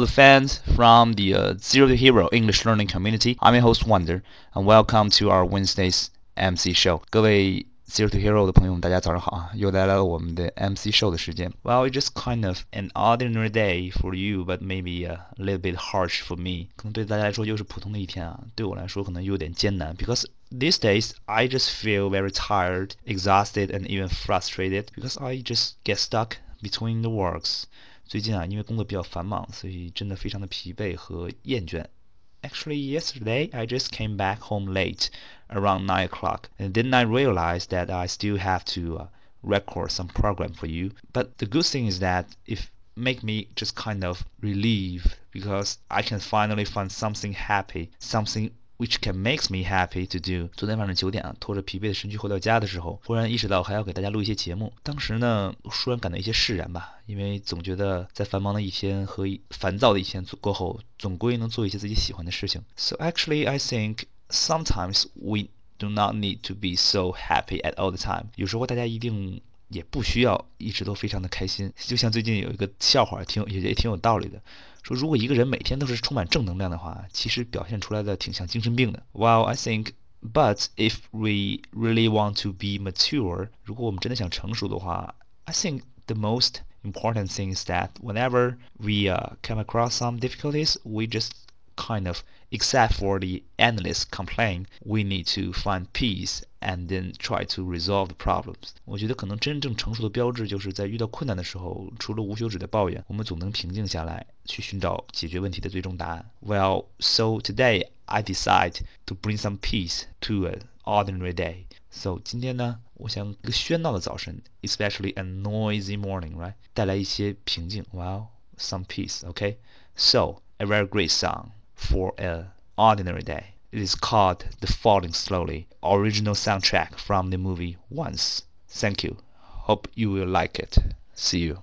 the fans from the uh, Zero to Hero English learning community. I'm your host Wonder, and welcome to our Wednesday's MC show. 各位 Zero to Hero 的朋友们，大家早上好啊！又来了我们的 MC show 的时间。Well, it's just kind of an ordinary day for you, but maybe a little bit harsh for me. 可能对大家来说又是普通的一天啊，对我来说可能有点艰难。Because these days I just feel very tired, exhausted, and even frustrated because I just get stuck between the works. 最近啊，因为工作比较繁忙，所以真的非常的疲惫和厌倦。Actually, yesterday I just came back home late, around 9 o'clock, and didn't I realize that I still have to uh, record some program for you. But the good thing is that it make me just kind of relieved because I can finally find something happy, something which can makes me happy to do。昨天晚上九点啊，拖着疲惫的身躯回到家的时候，忽然意识到还要给大家录一些节目。当时呢，突然感到一些释然吧，因为总觉得在繁忙的一天和烦躁的一天过后，总归能做一些自己喜欢的事情。So actually, I think sometimes we do not need to be so happy at all the time。有时候大家一定也不需要一直都非常的开心。就像最近有一个笑话，挺也也挺有道理的。说如果一个人每天都是充满正能量的话，其实表现出来的挺像精神病的。Well, I think, but if we really want to be mature，如果我们真的想成熟的话，I think the most important thing is that whenever we uh, come across some difficulties, we just kind of, except for the endless complaint, we need to find peace and then try to resolve the problems。我觉得可能真正成熟的标志，就是在遇到困难的时候，除了无休止的抱怨，我们总能平静下来，去寻找解决问题的最终答案。Well, so today I decide to bring some peace to an ordinary day. So 今天呢，我想一个喧闹的早晨，especially a noisy morning, right？带来一些平静。Well, some peace, okay? So a very great song for an ordinary day. It is called The Falling Slowly, original soundtrack from the movie Once. Thank you. Hope you will like it. See you.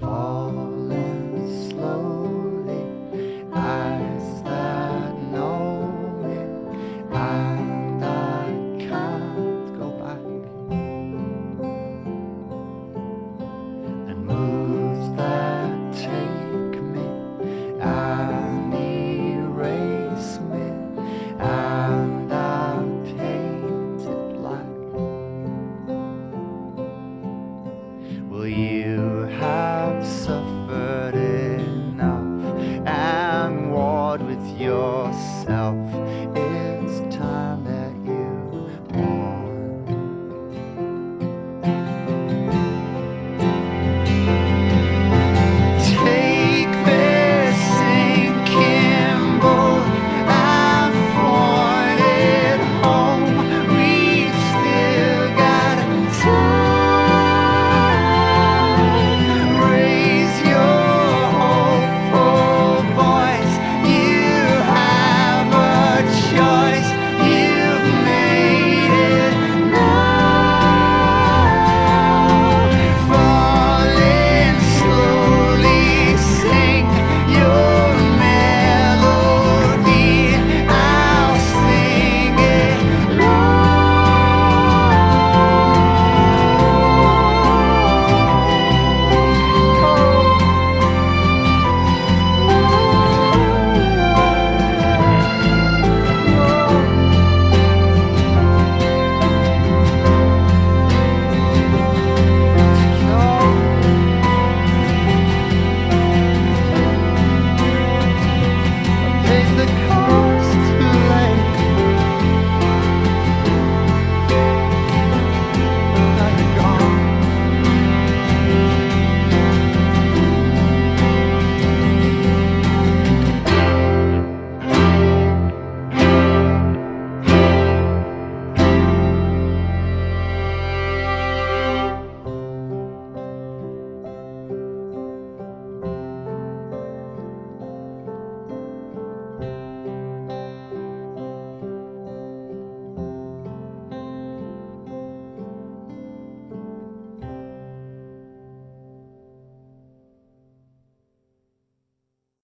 哦。yourself.